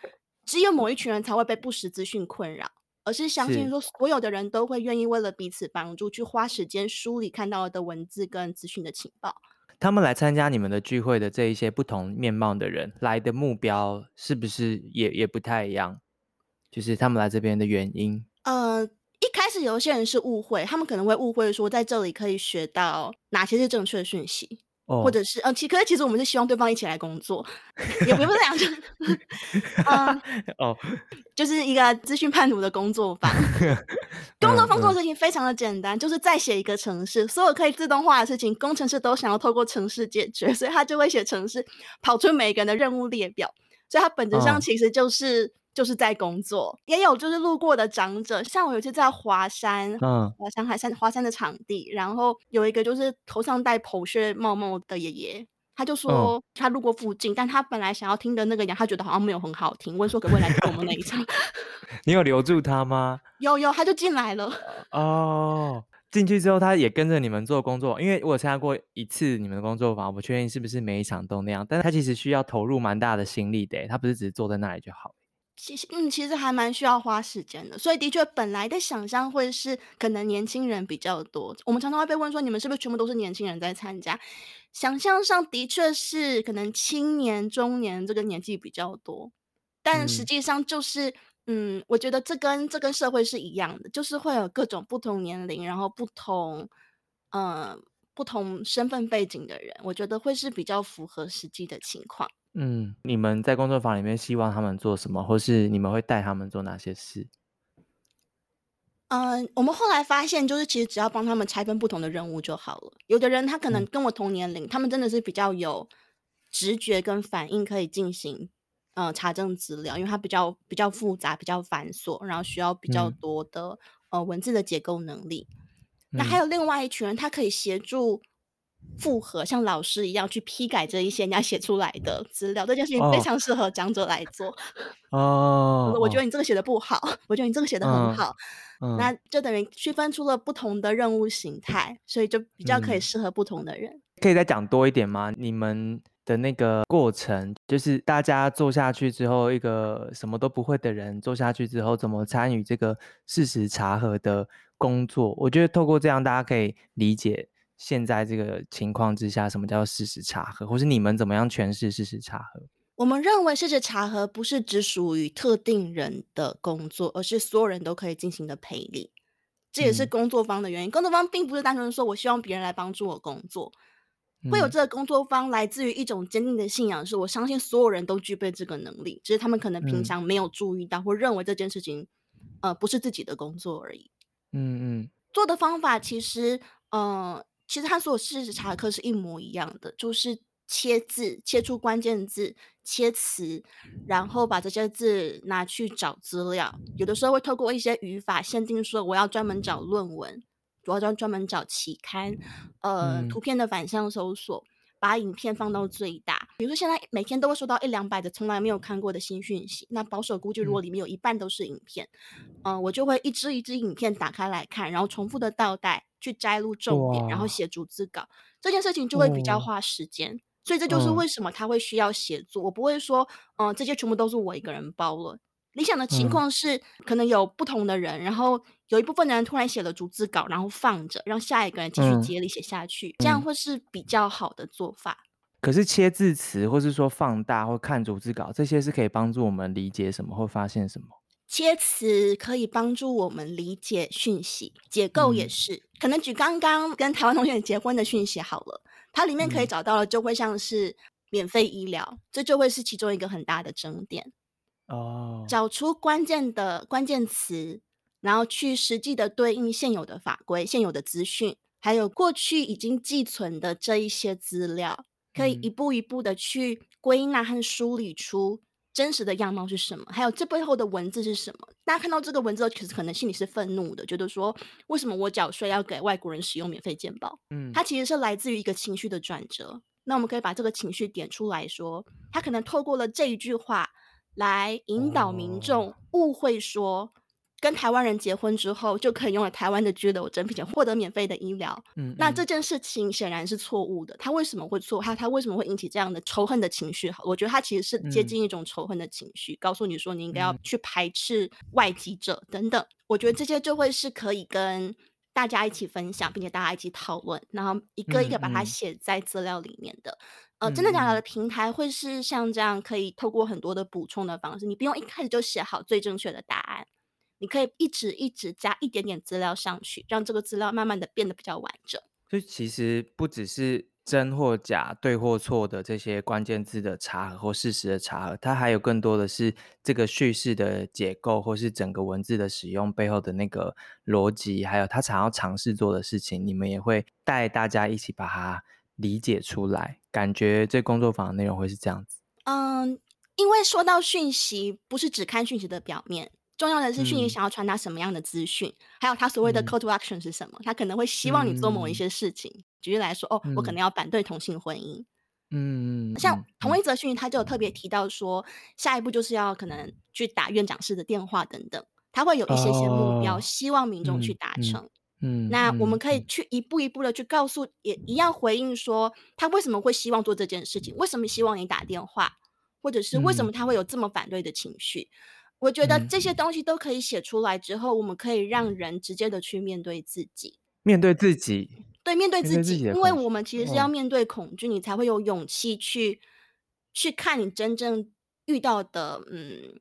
只有某一群人才会被不实资讯困扰，而是相信说所有的人都会愿意为了彼此帮助去花时间梳理看到的文字跟资讯的情报。他们来参加你们的聚会的这一些不同面貌的人来的目标是不是也也不太一样？就是他们来这边的原因。呃，一开始有些人是误会，他们可能会误会说在这里可以学到哪些是正确的讯息，哦、或者是呃，其可是其实我们是希望对方一起来工作，也不是这样，就嗯 哦，就是一个资讯叛徒的工作坊。工作方做的事情非常的简单，就是再写一个城市，所有可以自动化的事情，工程师都想要透过城市解决，所以他就会写城市，跑出每个人的任务列表，所以他本质上其实就是。哦就是在工作，也有就是路过的长者，像我有一次在华山，嗯，华山海山华山的场地，然后有一个就是头上戴头靴帽帽的爷爷，他就说他路过附近，嗯、但他本来想要听的那个讲，他觉得好像没有很好听，问说可不可以来听我们那一场？你有留住他吗？有有，他就进来了。哦，进去之后他也跟着你们做工作，因为我参加过一次你们的工作坊，我不确定是不是每一场都那样，但是他其实需要投入蛮大的心力的，他不是只是坐在那里就好。其实，嗯，其实还蛮需要花时间的，所以的确，本来的想象会是可能年轻人比较多。我们常常会被问说，你们是不是全部都是年轻人在参加？想象上的确是可能青年、中年这个年纪比较多，但实际上就是，嗯，嗯，我觉得这跟这跟社会是一样的，就是会有各种不同年龄，然后不同，嗯，不同身份背景的人，我觉得会是比较符合实际的情况。嗯，你们在工作坊里面希望他们做什么，或是你们会带他们做哪些事？嗯、呃，我们后来发现，就是其实只要帮他们拆分不同的任务就好了。有的人他可能跟我同年龄，嗯、他们真的是比较有直觉跟反应，可以进行呃查证资料，因为它比较比较复杂、比较繁琐，然后需要比较多的、嗯、呃文字的结构能力。嗯、那还有另外一群人，他可以协助。复合像老师一样去批改这一些人家写出来的资料，这件事情非常适合讲者来做。哦，我觉得你这个写的不好，我觉得你这个写的很好，那就等于区分出了不同的任务形态，所以就比较可以适合不同的人。嗯、可以再讲多一点吗？你们的那个过程，就是大家做下去之后，一个什么都不会的人做下去之后，怎么参与这个事实查核的工作？我觉得透过这样，大家可以理解。现在这个情况之下，什么叫事实查核，或是你们怎么样诠释事实查核？我们认为事实查核不是只属于特定人的工作，而是所有人都可以进行的赔礼。这也是工作方的原因。嗯、工作方并不是单纯说我希望别人来帮助我工作，会有这个工作方，来自于一种坚定的信仰，是我相信所有人都具备这个能力，只是他们可能平常没有注意到，或认为这件事情，呃，不是自己的工作而已。嗯嗯，做的方法其实，呃，其实他所有事实查课是一模一样的，就是切字，切出关键字，切词，然后把这些字拿去找资料。有的时候会透过一些语法限定，说我要专门找论文。我要专专门找期刊，呃，图片的反向搜索，把影片放到最大。比如说现在每天都会收到一两百的从来没有看过的新讯息，那保守估计如果里面有一半都是影片，嗯、呃，我就会一支一支影片打开来看，然后重复的倒带去摘录重点，然后写逐字稿。这件事情就会比较花时间，所以这就是为什么他会需要协作。我不会说，嗯、呃，这些全部都是我一个人包了。理想的情况是，可能有不同的人，然后。有一部分的人突然写了逐字稿，然后放着，让下一个人继续接力写下去，嗯，这样会是比较好的做法。可是切字词，或是说放大或看逐字稿，这些是可以帮助我们理解什么或发现什么？切词可以帮助我们理解讯息，结构也是。嗯，可能举刚刚跟台湾同学结婚的讯息好了，它里面可以找到的就会像是免费医疗，嗯，这就会是其中一个很大的争点。哦，找出关键的关键词。然后去实际的对应现有的法规、现有的资讯，还有过去已经寄存的这一些资料，可以一步一步的去归纳和梳理出真实的样貌是什么，还有这背后的文字是什么。大家看到这个文字后，其实可能心里是愤怒的，觉得说为什么我缴税要给外国人使用免费健保？嗯，它其实是来自于一个情绪的转折。那我们可以把这个情绪点出来说，他可能透过了这一句话来引导民众误会说。跟台湾人结婚之后，就可以拥有台湾的居留证，并且获得免费的医疗。嗯，嗯，那这件事情显然是错误的。他为什么会错？他他为什么会引起这样的仇恨的情绪？我觉得他其实是接近一种仇恨的情绪，嗯、告诉你说你应该要去排斥外籍者等等。我觉得这些就会是可以跟大家一起分享，并且大家一起讨论，然后一个一个把它写在资料里面的。嗯嗯、呃，真的假的平台会是像这样，可以透过很多的补充的方式，你不用一开始就写好最正确的答案。你可以一直一直加一点点资料上去，让这个资料慢慢的变得比较完整。所以其实不只是真或假、对或错的这些关键字的查核或事实的查核，它还有更多的是这个叙事的结构，或是整个文字的使用背后的那个逻辑，还有他想要尝试做的事情，你们也会带大家一起把它理解出来。感觉这工作坊的内容会是这样子。嗯，因为说到讯息，不是只看讯息的表面。重要的是讯息想要传达什么样的资讯，嗯，还有他所谓的 call to action 是什么？他可能会希望你做某一些事情。嗯、举例来说，哦，我可能要反对同性婚姻。嗯，像同一则讯息，他就有特别提到说，下一步就是要可能去打院长室的电话等等，他会有一些些目标，哦、希望民众去达成。嗯，嗯，那我们可以去一步一步的去告诉，也一样回应说，他为什么会希望做这件事情？为什么希望你打电话？或者是为什么他会有这么反对的情绪？嗯我觉得这些东西都可以写出来之后，嗯，我们可以让人直接的去面对自己，面对自己，对，面对自己，因为我们其实是要面对恐惧，哦，你才会有勇气去去看你真正遇到的，嗯，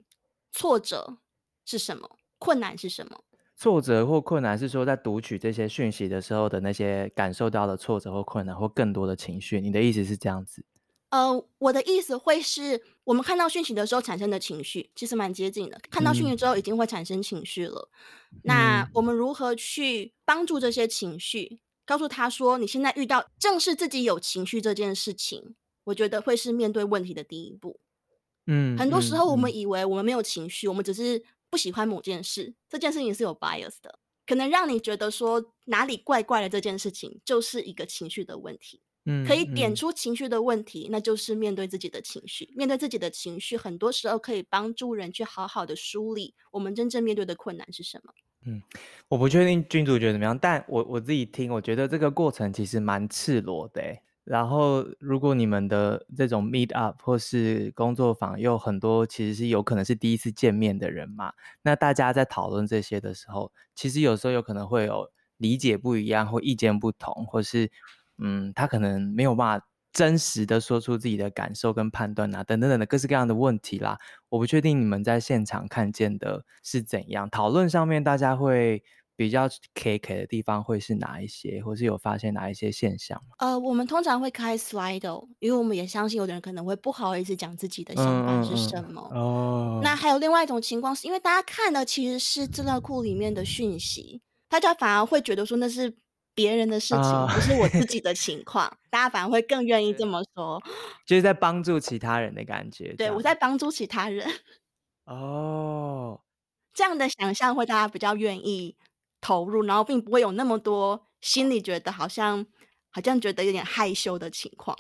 挫折是什么，困难是什么。挫折或困难是说，在读取这些讯息的时候的那些感受到的挫折或困难或更多的情绪。你的意思是这样子？呃，我的意思会是我们看到讯息的时候产生的情绪，其实蛮接近的。看到讯息之后，已经会产生情绪了。嗯。那我们如何去帮助这些情绪？告诉他说，你现在遇到正视自己有情绪这件事情，我觉得会是面对问题的第一步。嗯，很多时候我们以为我们没有情绪，我们只是不喜欢某件事，这件事情是有 bias 的，可能让你觉得说哪里怪怪的这件事情，就是一个情绪的问题。嗯可以点出情绪的问题，那就是面对自己的情绪。面对自己的情绪，很多时候可以帮助人去好好的梳理我们真正面对的困难是什么。嗯，我不确定君主觉得怎么样，但我我自己听，我觉得这个过程其实蛮赤裸的。然后，如果你们的这种 meet up 或是工作坊有很多，其实是有可能是第一次见面的人嘛，那大家在讨论这些的时候，其实有时候有可能会有理解不一样，或意见不同，或是。嗯，他可能没有办法真实的说出自己的感受跟判断啊，等等等的各式各样的问题啦。我不确定你们在现场看见的是怎样，讨论上面大家会比较 K K 的地方会是哪一些，或是有发现哪一些现象吗？呃，我们通常会开 Slido，因为我们也相信有的人可能会不好意思讲自己的想法是什么。哦，那还有另外一种情况，是因为大家看的其实是资料库里面的讯息，大家反而会觉得说那是别人的事情，哦、不是我自己的情况，大家反而会更愿意这么说，就是在帮助其他人的感觉。对，我在帮助其他人。哦，这样的想象会大家比较愿意投入，然后并不会有那么多心里觉得好像好像觉得有点害羞的情况。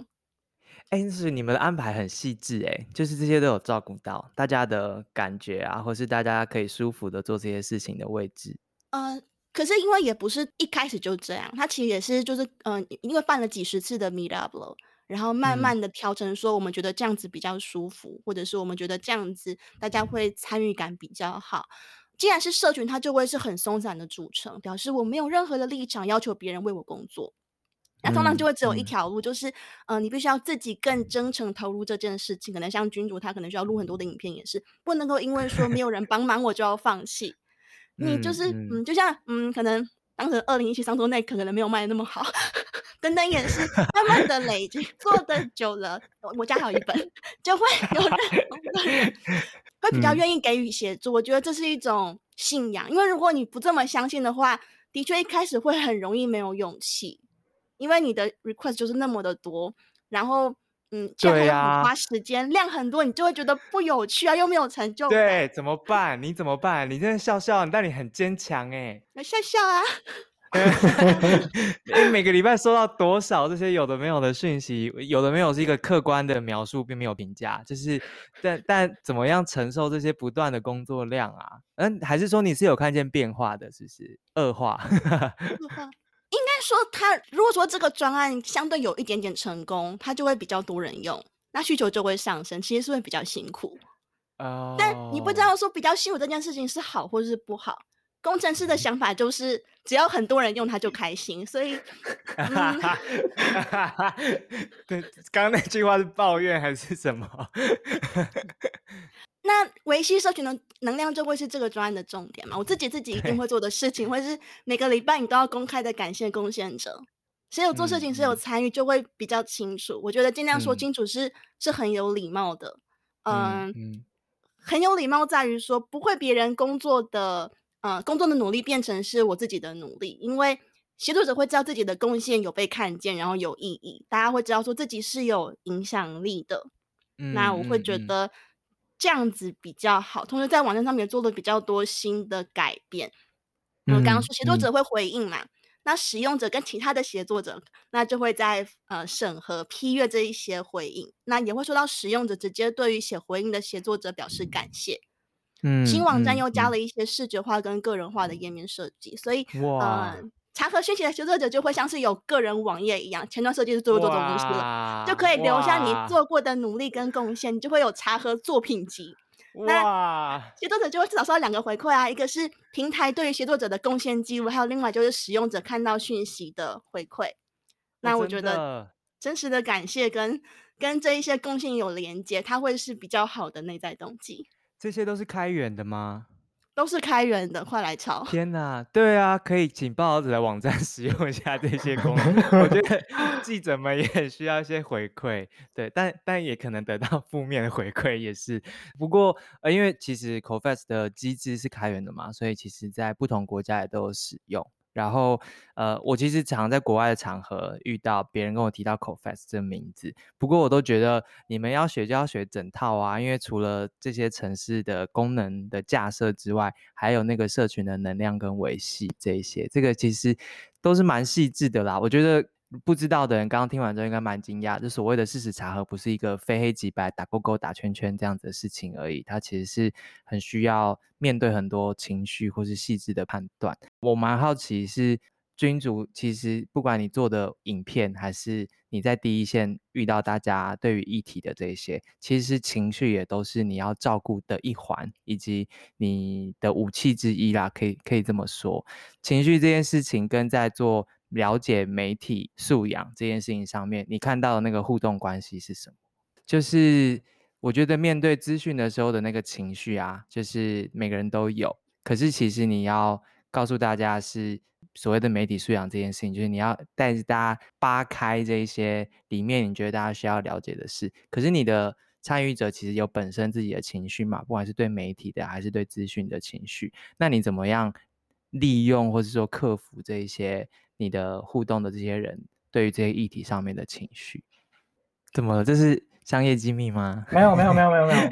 哎，是你们的安排很细致，哎，就是这些都有照顾到大家的感觉啊，或是大家可以舒服的做这些事情的位置。呃。可是因为也不是一开始就这样，他其实也是就是嗯、呃，因为办了几十次的 meet up 了，然后慢慢的调成说我们觉得这样子比较舒服，嗯、或者是我们觉得这样子大家会参与感比较好。既然是社群，它就会是很松散的组成，表示我没有任何的立场要求别人为我工作。那通常就会只有一条路，嗯、就是嗯、呃，你必须要自己更真诚投入这件事情。可能像君主，他可能需要录很多的影片，也是不能够因为说没有人帮忙我就要放弃。你就是嗯，嗯，就像嗯，可能当时二零一七上周内可能没有卖的那么好，等等也是慢慢的累积，做的久了，我家还有一本，就会有人会比较愿意给予协助。嗯、我觉得这是一种信仰，因为如果你不这么相信的话，的确一开始会很容易没有勇气，因为你的 request 就是那么的多，然后。嗯，对呀，花时间、啊、量很多，你就会觉得不有趣啊，又没有成就感。对，怎么办？你怎么办？你真的笑笑，但你很坚强哎。我 笑笑啊。你每个礼拜收到多少这些有的没有的讯息？有的没有是一个客观的描述，并没有评价。就是，但但怎么样承受这些不断的工作量啊？嗯，还是说你是有看见变化的？是不是恶化？恶化。应该说，他如果说这个专案相对有一点点成功，他就会比较多人用，那需求就会上升。其实是会比较辛苦，oh. 但你不知道说比较辛苦这件事情是好或是不好。工程师的想法就是，只要很多人用，它就开心。所以，嗯、对，刚刚那句话是抱怨还是什么？那维系社群的能量就会是这个专案的重点嘛？我自己自己一定会做的事情，或是每个礼拜你都要公开的感谢贡献者，谁有做事情，谁有参与，就会比较清楚。我觉得尽量说清楚是、嗯、是很有礼貌的，嗯，嗯很有礼貌在于说不会别人工作的，呃，工作的努力变成是我自己的努力，因为协作者会知道自己的贡献有被看见，然后有意义，大家会知道说自己是有影响力的。嗯、那我会觉得。这样子比较好，同时在网站上面也做了比较多新的改变。嗯，刚刚说协作者会回应嘛，嗯、那使用者跟其他的协作者，那就会在呃审核批阅这一些回应，那也会收到使用者直接对于写回应的协作者表示感谢。嗯，新网站又加了一些视觉化跟个人化的页面设计，所以哇。呃查核讯息的协作者就会像是有个人网页一样，前端设计是做过这种东西了，就可以留下你做过的努力跟贡献，你就会有查核作品集。哇那协作者就会至少收到两个回馈啊，一个是平台对于协作者的贡献记录，还有另外就是使用者看到讯息的回馈。那我觉得真实的感谢跟跟这一些贡献有连接，它会是比较好的内在动机。这些都是开源的吗？都是开源的，快来抄！天哪，对啊，可以请报导者的网站 使用一下这些功能。我觉得记者们也很需要一些回馈，对，但但也可能得到负面的回馈，也是。不过呃，因为其实 Cofest 的机制是开源的嘛，所以其实在不同国家也都有使用。然后，呃，我其实常在国外的场合遇到别人跟我提到 Co-Fest 这个名字，不过我都觉得你们要学就要学整套啊，因为除了这些城市的功能的架设之外，还有那个社群的能量跟维系这一些，这个其实都是蛮细致的啦，我觉得。不知道的人刚刚听完之后应该蛮惊讶，这所谓的事实查核不是一个非黑即白、打勾勾、打圈圈这样子的事情而已，它其实是很需要面对很多情绪或是细致的判断。我蛮好奇是君主，其实不管你做的影片，还是你在第一线遇到大家对于议题的这些，其实情绪也都是你要照顾的一环，以及你的武器之一啦，可以可以这么说。情绪这件事情跟在做。了解媒体素养这件事情上面，你看到的那个互动关系是什么？就是我觉得面对资讯的时候的那个情绪啊，就是每个人都有。可是其实你要告诉大家是所谓的媒体素养这件事情，就是你要带着大家扒开这一些里面你觉得大家需要了解的事。可是你的参与者其实有本身自己的情绪嘛，不管是对媒体的还是对资讯的情绪，那你怎么样利用或者说克服这一些你的互动的这些人对于这些议题上面的情绪？怎么了？这是商业机密吗？没有，没有，没有，没有，没有。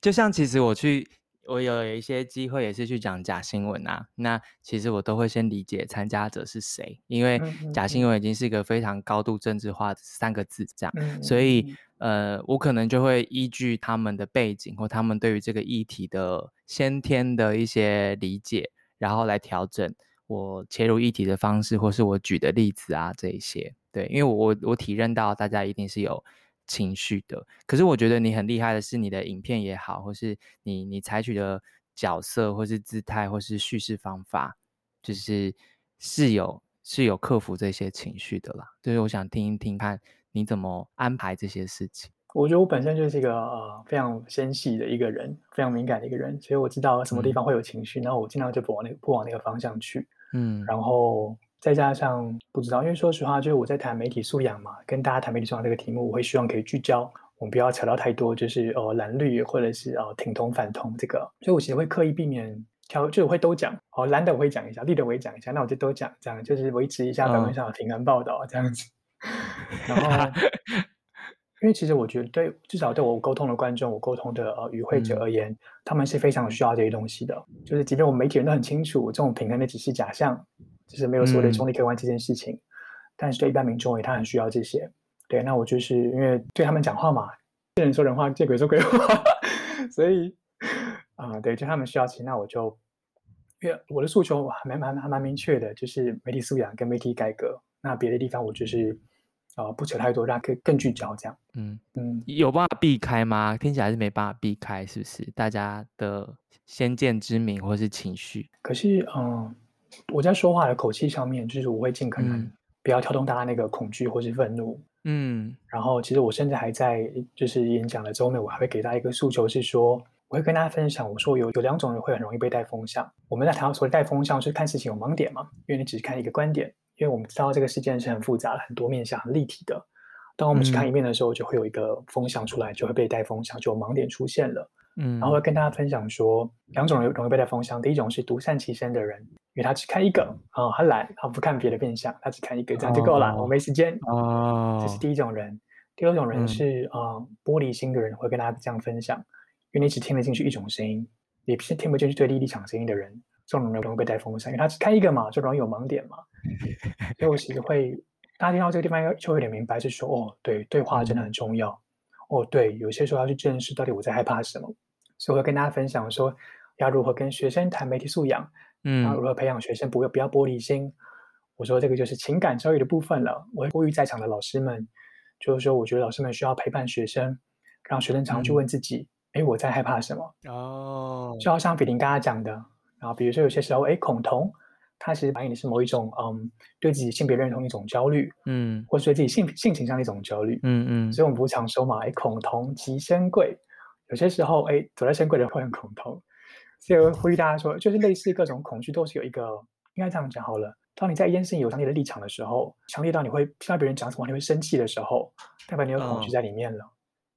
就像其实我去，我有一些机会也是去讲假新闻啊。那其实我都会先理解参加者是谁，因为假新闻已经是一个非常高度政治化的三个字这样，嗯、所以呃，我可能就会依据他们的背景或他们对于这个议题的先天的一些理解，然后来调整我切入议题的方式，或是我举的例子啊这一些。对，因为我我我体认到大家一定是有情绪的，可是我觉得你很厉害的是你的影片也好，或是你你采取的角色，或是姿态，或是叙事方法，就是是有是有克服这些情绪的啦。就是我想听一听看你怎么安排这些事情。我觉得我本身就是一个呃非常纤细的一个人，非常敏感的一个人，所以我知道什么地方会有情绪，嗯、然后我尽量就不往那个不往那个方向去。嗯，然后。再加上不知道，因为说实话，就是我在谈媒体素养嘛，跟大家谈媒体素养这个题目，我会希望可以聚焦，我们不要扯到太多，就是哦蓝绿或者是哦挺同反同这个，所以我其实会刻意避免挑，就我会都讲，哦蓝的我会讲一下，绿的我也讲一下，那我就都讲，这样就是维持一下表面上的平衡报道这样子。然后，因为其实我觉得对，至少对我沟通的观众，我沟通的呃与会者而言，嗯、他们是非常需要这些东西的，就是即便我们媒体人都很清楚，这种平衡的只是假象。就是没有所谓的中立客观这件事情，嗯、但是对一般民众而言，他很需要这些。对，那我就是因为对他们讲话嘛，见人说人话，见鬼说鬼话，所以啊、呃，对，就他们需要钱，那我就因为我的诉求还蛮蛮还蛮明确的，就是媒体素养跟媒体改革。那别的地方我就是啊、呃，不扯太多，让可以更聚焦这样。嗯嗯，有办法避开吗？听起来是没办法避开，是不是？大家的先见之明或是情绪？可是嗯。呃我在说话的口气上面，就是我会尽可能不要挑动大家那个恐惧或是愤怒。嗯，然后其实我甚至还在就是演讲的周内，我还会给大家一个诉求，是说我会跟大家分享，我说有有两种人会很容易被带风向。我们在谈到所谓带风向，是看事情有盲点嘛？因为你只是看一个观点，因为我们知道这个事件是很复杂的、很多面向、很立体的。当我们只看一面的时候，就会有一个风向出来，就会被带风向，就有盲点出现了。嗯，然后会跟大家分享说，两种人容易被带风向，第一种是独善其身的人。因为他只看一个啊、哦，他懒，他不看别的面相，他只看一个，这样就够了。Oh. 我没时间啊，oh. 这是第一种人。第二种人是啊、嗯呃，玻璃心的人，会跟大家这样分享，因为你只听得进去一种声音，你是听不进去对立立场声音的人，这种人容易被带风向，因为他只开一个嘛，就容易有盲点嘛。所以我其实会，大家听到这个地方就会有点明白，是说哦，对，对话真的很重要。嗯、哦，对，有些时候要去正视到底我在害怕什么，所以我会跟大家分享说，要如何跟学生谈媒体素养。嗯，然后如何培养学生不要不要玻璃心？我说这个就是情感教育的部分了。我会呼吁在场的老师们，就是说，我觉得老师们需要陪伴学生，让学生常去问自己：哎、嗯，我在害怕什么？哦，就好像比林刚刚讲的，然后比如说有些时候，哎，恐同，它其实反映的是某一种嗯，对自己性别认同一种焦虑，嗯，或者对自己性性情上的一种焦虑，嗯嗯。所以我们不常说嘛，哎，恐同即深贵，有些时候，哎，走在深贵的人会很恐同。所以我呼吁大家说，就是类似各种恐惧，都是有一个，应该这样讲好了。当你在一件事情有强烈的立场的时候，强烈到你会听到别人讲什么，你会生气的时候，代表你有恐惧在里面了。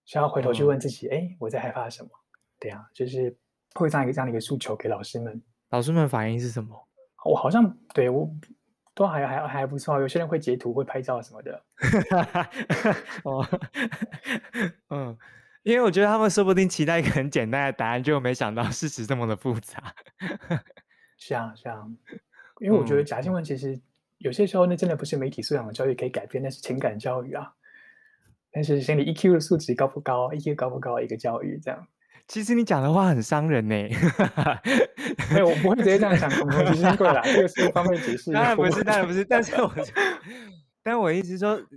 需要、嗯、回头去问自己，哎、嗯，我在害怕什么？对啊，就是会这样一个这样的一个诉求给老师们。老师们反应是什么？我好像对我都还还还不错，有些人会截图、会拍照什么的。哦，嗯。因为我觉得他们说不定期待一个很简单的答案，就没想到事实这么的复杂。是啊，是啊。因为我觉得假新闻其实有些时候那真的不是媒体素养的教育可以改变，那是情感教育啊。但是心理 EQ 的素质高不高，EQ 高不高一个教育这样。其实你讲的话很伤人呢。没有，我不会直接这样讲，恐同即深柜啦，这个方面解释。当然不是，当然不是。但是我，但我一直说。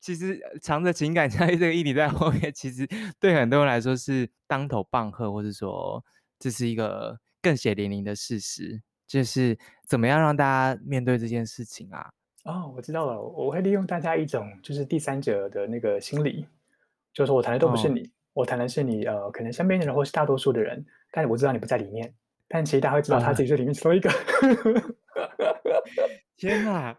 其实藏着情感教育这个议题在后面，其实对很多人来说是当头棒喝，或者说这是一个更血淋淋的事实，就是怎么样让大家面对这件事情啊？哦，我知道了，我会利用大家一种就是第三者的那个心理，就是我谈的都不是你，哦、我谈的是你呃，可能身边的人或是大多数的人，但我知道你不在里面，但其实大家会知道他自己是里面其中一个。天哪！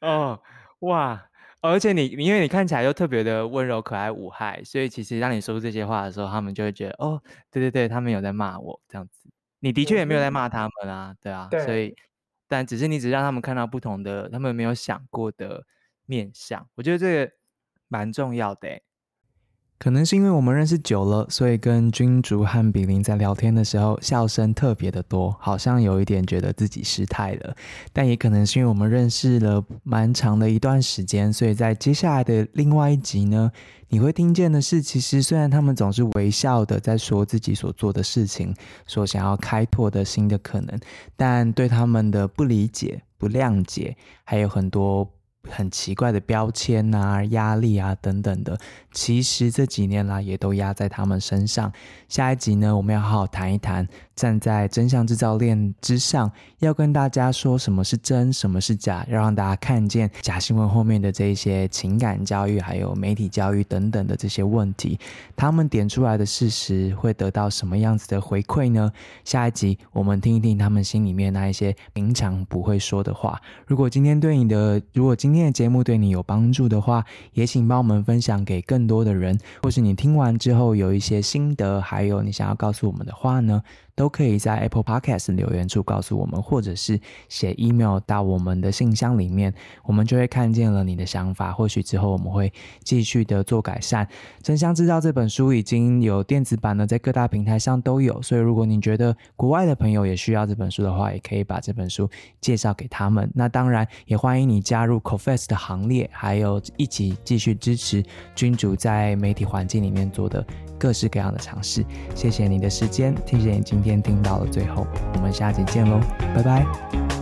哦，哇！而且你因为你看起来又特别的温柔可爱无害，所以其实当你说出这些话的时候，他们就会觉得哦，对对对，他们有在骂我这样子。你的确也没有在骂他们啊，对啊，对，所以但只是你只让他们看到不同的，他们没有想过的面相。我觉得这个蛮重要的。可能是因为我们认识久了，所以跟君竹和比邻在聊天的时候，笑声特别的多，好像有一点觉得自己失态了。但也可能是因为我们认识了蛮长的一段时间，所以在接下来的另外一集呢，你会听见的是，其实虽然他们总是微笑的在说自己所做的事情，所想要开拓的新的可能，但对他们的不理解、不谅解，还有很多。很奇怪的标签呐、压力啊等等的，其实这几年来也都压在他们身上。下一集呢，我们要好好谈一谈，站在真相制造链之上，要跟大家说什么是真，什么是假，要让大家看见假新闻后面的这一些情感教育，还有媒体教育等等的这些问题。他们点出来的事实会得到什么样子的回馈呢？下一集我们听一听他们心里面那一些平常不会说的话。如果今天对你的，如果今天的节目对你有帮助的话，也请帮我们分享给更多的人，或是你听完之后有一些心得，还有你想要告诉我们的话呢，都可以在 Apple Podcast 留言处告诉我们，或者是写 email 到我们的信箱里面，我们就会看见了你的想法。或许之后我们会继续的做改善。真相制造这本书已经有电子版了，在各大平台上都有。所以如果你觉得国外的朋友也需要这本书的话，也可以把这本书介绍给他们。那当然也欢迎你加入 Cofast 的行列，还有一起继续支持君主在媒体环境里面做的各式各样的尝试。谢谢你的时间，谢谢你今天。听到了最后，我们下期见喽，拜拜。